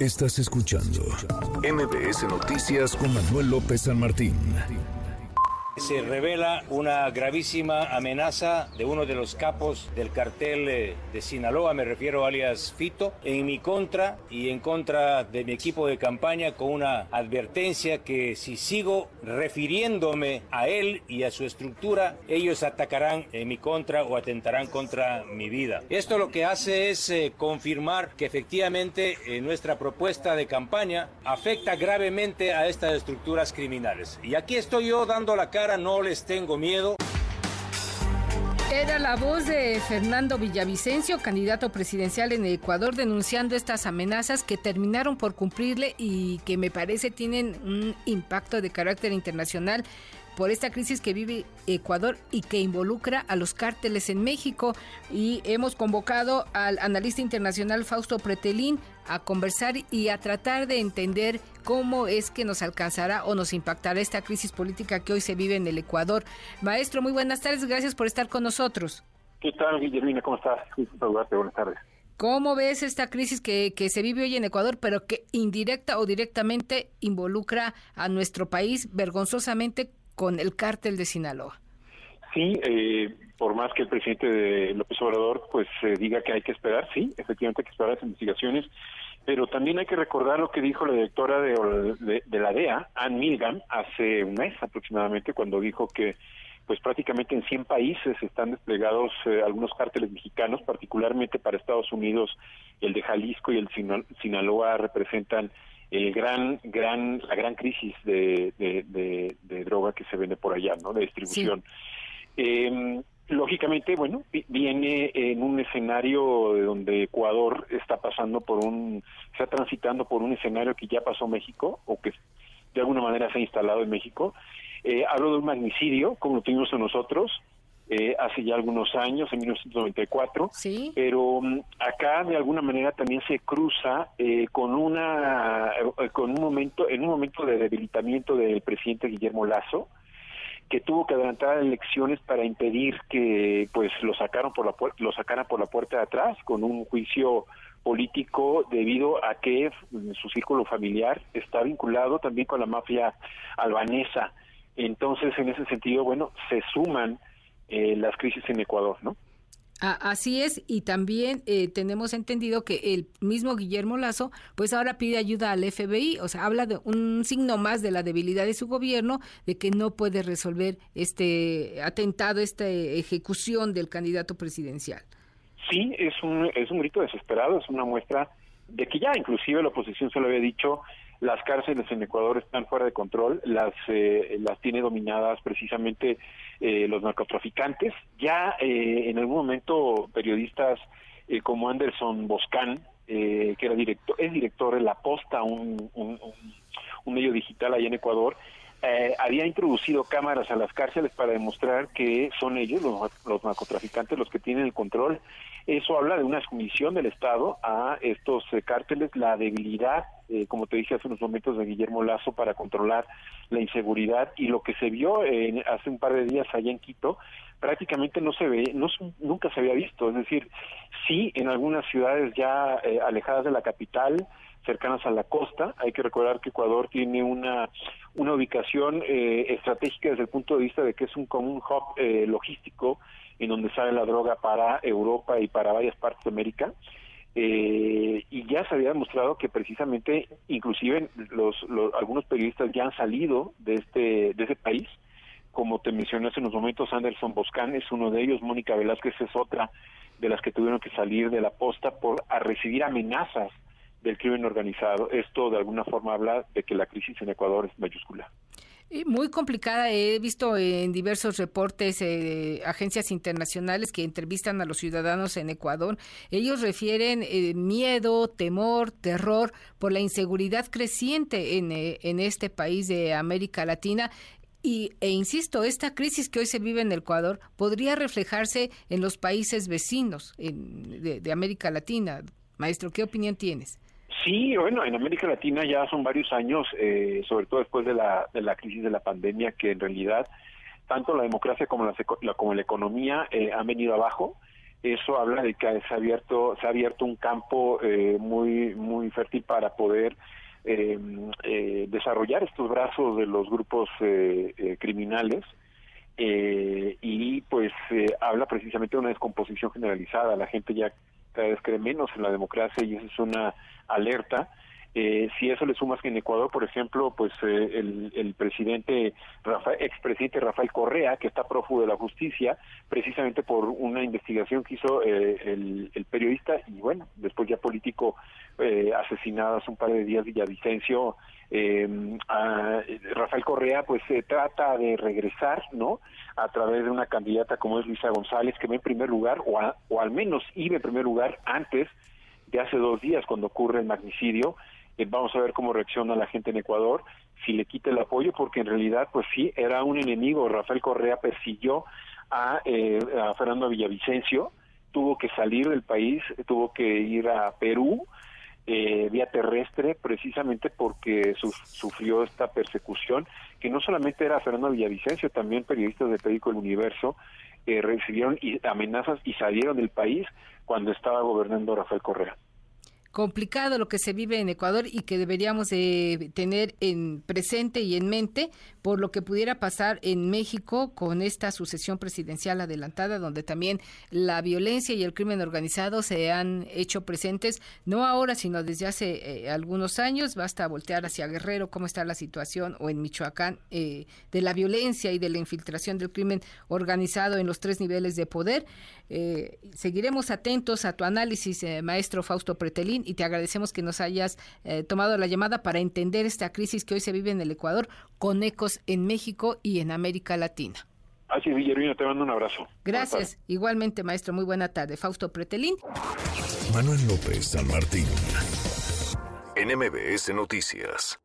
Estás escuchando MBS Noticias con Manuel López San Martín. Se revela una gravísima amenaza de uno de los capos del cartel eh, de Sinaloa, me refiero alias Fito, en mi contra y en contra de mi equipo de campaña con una advertencia que si sigo refiriéndome a él y a su estructura, ellos atacarán en mi contra o atentarán contra mi vida. Esto lo que hace es eh, confirmar que efectivamente eh, nuestra propuesta de campaña afecta gravemente a estas estructuras criminales. Y aquí estoy yo dando la cara no les tengo miedo. Era la voz de Fernando Villavicencio, candidato presidencial en Ecuador, denunciando estas amenazas que terminaron por cumplirle y que me parece tienen un impacto de carácter internacional por esta crisis que vive Ecuador y que involucra a los cárteles en México. Y hemos convocado al analista internacional Fausto Pretelín a conversar y a tratar de entender cómo es que nos alcanzará o nos impactará esta crisis política que hoy se vive en el Ecuador. Maestro, muy buenas tardes, gracias por estar con nosotros. ¿Qué tal, Guillermina? ¿Cómo estás? Buenas tardes. ¿Cómo ves esta crisis que, que, se vive hoy en Ecuador, pero que indirecta o directamente involucra a nuestro país vergonzosamente con el cártel de Sinaloa. Sí, eh, por más que el presidente de López Obrador pues eh, diga que hay que esperar, sí, efectivamente hay que esperar las investigaciones, pero también hay que recordar lo que dijo la directora de, de, la DEA, Ann Milgram, hace un mes aproximadamente, cuando dijo que pues prácticamente en 100 países están desplegados eh, algunos cárteles mexicanos, particularmente para Estados Unidos, el de Jalisco y el Sinaloa representan el gran, gran, la gran crisis de, de, droga que se vende por allá, ¿no? De distribución. Em, lógicamente, bueno, viene en un escenario donde Ecuador está pasando por un, está transitando por un escenario que ya pasó México o que de alguna manera se ha instalado en México. Eh, hablo de un magnicidio, como lo tuvimos nosotros, eh, hace ya algunos años, en 1994, ¿Sí? pero mm, acá de alguna manera también se cruza eh, con una eh, con un momento en un momento de debilitamiento del presidente Guillermo Lazo que tuvo que adelantar elecciones para impedir que pues lo sacaron por la lo sacaran por la puerta de atrás con un juicio político debido a que su círculo familiar está vinculado también con la mafia albanesa. Entonces, en ese sentido, bueno, se suman eh, las crisis en Ecuador, ¿no? Así es, y también eh, tenemos entendido que el mismo Guillermo Lazo, pues ahora pide ayuda al FBI, o sea, habla de un signo más de la debilidad de su gobierno, de que no puede resolver este atentado, esta ejecución del candidato presidencial. Sí, es un, es un grito desesperado, es una muestra de que ya inclusive la oposición se lo había dicho, las cárceles en Ecuador están fuera de control, las, eh, las tiene dominadas precisamente eh, los narcotraficantes. Ya eh, en algún momento periodistas como Anderson Boscan, que era director, es director de La Posta, un, un, medio digital allá en Ecuador, eh, había introducido cámaras a las cárceles para demostrar que son ellos, los, narcotraficantes, los que tienen el control. Eso habla de una sumisión del Estado a estos eh, cárteles, la debilidad, eh, como te dije hace unos momentos, de Guillermo Lazo para controlar la inseguridad y lo que se vio hace un par de días allá en Quito prácticamente no se ve, no, nunca se había visto. Es decir, sí en algunas ciudades ya alejadas de la capital, cercanas a la costa. Hay que recordar que Ecuador tiene una, una ubicación eh, estratégica desde el punto de vista de que es un común hub eh, logístico en donde sale la droga para Europa y para varias partes de América. Eh, y ya se había demostrado que precisamente, inclusive los, algunos periodistas ya han salido de este de ese país, como te mencioné hace unos momentos, Anderson Boscan es uno de ellos, Mónica Velázquez es otra de las que tuvieron que salir de la posta por a recibir amenazas del crimen organizado. Esto de alguna forma habla de que la crisis en Ecuador es mayúscula. Muy complicada. He visto en diversos reportes eh, agencias internacionales que entrevistan a los ciudadanos en Ecuador. Ellos refieren eh, miedo, temor, terror por la inseguridad creciente en, eh, en este país de América Latina. Y, e insisto, esta crisis que hoy se vive en Ecuador podría reflejarse en los países vecinos de, de América Latina. Maestro, ¿qué opinión tienes? Sí, bueno, en América Latina ya son varios años, eh, sobre todo después de la, de la crisis de la pandemia, que en realidad tanto la democracia como la, como la economía eh, han venido abajo. eso habla de que se ha abierto, se ha abierto un campo eh, muy, muy fértil para poder eh, eh, desarrollar estos brazos de los grupos criminales y pues habla precisamente de una descomposición generalizada. La gente ya vez cree menos en la democracia y eso es una alerta eh, si eso le sumas que en Ecuador, por ejemplo, pues eh, el, presidente, Rafael, expresidente Rafael Correa, que está prófugo de la justicia, precisamente por una investigación que hizo eh, el, el, periodista y bueno, después ya político eh, asesinado hace un par de días Villavicencio, eh, a Rafael Correa pues se trata de regresar, ¿no? A través de una candidata como es Luisa González, que va en primer lugar, o, o al menos iba en primer lugar antes de hace dos días cuando ocurre el magnicidio, eh, vamos a ver cómo reacciona la gente en Ecuador, si le quita el apoyo, porque en realidad, pues sí, era un enemigo. Rafael Correa persiguió a, eh, a Fernando Villavicencio, tuvo que salir del país, tuvo que ir a Perú, eh, vía terrestre precisamente porque sufrió esta persecución que no solamente era Fernando Villavicencio, también periodistas de Periódico El Universo eh, recibieron amenazas y salieron del país cuando estaba gobernando Rafael Correa complicado lo que se vive en Ecuador y que deberíamos de tener en presente y en mente por lo que pudiera pasar en México con esta sucesión presidencial adelantada donde también la violencia y el crimen organizado se han hecho presentes no ahora sino desde hace eh, algunos años. Basta voltear hacia Guerrero cómo está la situación o en Michoacán eh, de la violencia y de la infiltración del crimen organizado en los tres niveles de poder. Eh, seguiremos atentos a tu análisis maestro Fausto Pretelín y te agradecemos que nos hayas eh, tomado la llamada para entender esta crisis que hoy se vive en el Ecuador con ecos en México y en América Latina. Así es, Villarino, te mando un abrazo. Gracias. Igualmente, maestro, muy buena tarde. Fausto Pretelín. Manuel López San Martín. NMBS Noticias.